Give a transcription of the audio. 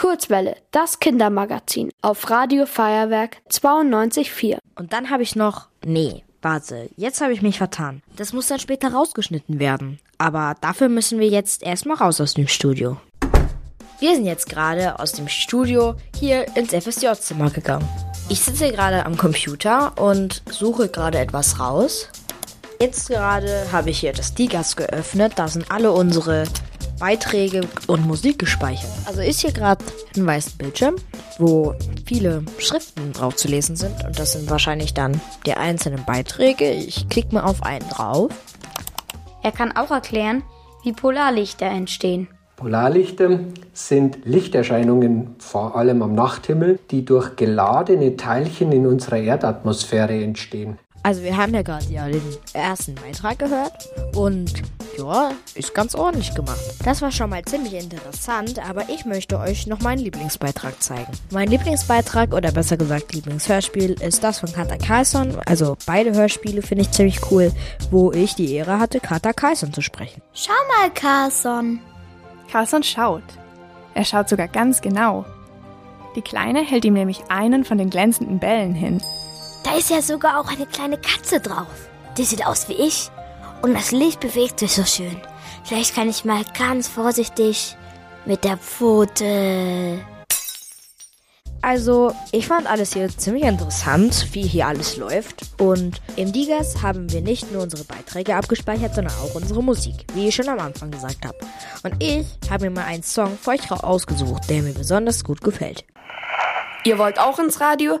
Kurzwelle, das Kindermagazin auf Radio Feuerwerk 92.4. Und dann habe ich noch. Nee, warte, jetzt habe ich mich vertan. Das muss dann später rausgeschnitten werden. Aber dafür müssen wir jetzt erstmal raus aus dem Studio. Wir sind jetzt gerade aus dem Studio hier ins FSJ-Zimmer gegangen. Ich sitze gerade am Computer und suche gerade etwas raus. Jetzt gerade habe ich hier das Digas geöffnet. Da sind alle unsere Beiträge und Musik gespeichert. Also ist hier gerade ein weißer Bildschirm, wo viele Schriften drauf zu lesen sind. Und das sind wahrscheinlich dann die einzelnen Beiträge. Ich klicke mal auf einen drauf. Er kann auch erklären, wie Polarlichter entstehen. Polarlichter sind Lichterscheinungen vor allem am Nachthimmel, die durch geladene Teilchen in unserer Erdatmosphäre entstehen. Also wir haben ja gerade ja den ersten Beitrag gehört und ja, ist ganz ordentlich gemacht. Das war schon mal ziemlich interessant, aber ich möchte euch noch meinen Lieblingsbeitrag zeigen. Mein Lieblingsbeitrag oder besser gesagt Lieblingshörspiel ist das von Kata Carlson. Also beide Hörspiele finde ich ziemlich cool, wo ich die Ehre hatte, Kata Carlson zu sprechen. Schau mal, Carlson. Carlson schaut. Er schaut sogar ganz genau. Die Kleine hält ihm nämlich einen von den glänzenden Bällen hin. Da ist ja sogar auch eine kleine Katze drauf. Die sieht aus wie ich. Und das Licht bewegt sich so schön. Vielleicht kann ich mal ganz vorsichtig mit der Pfote. Also, ich fand alles hier ziemlich interessant, wie hier alles läuft. Und im Digas haben wir nicht nur unsere Beiträge abgespeichert, sondern auch unsere Musik, wie ich schon am Anfang gesagt habe. Und ich habe mir mal einen Song für euch ausgesucht, der mir besonders gut gefällt. Ihr wollt auch ins Radio?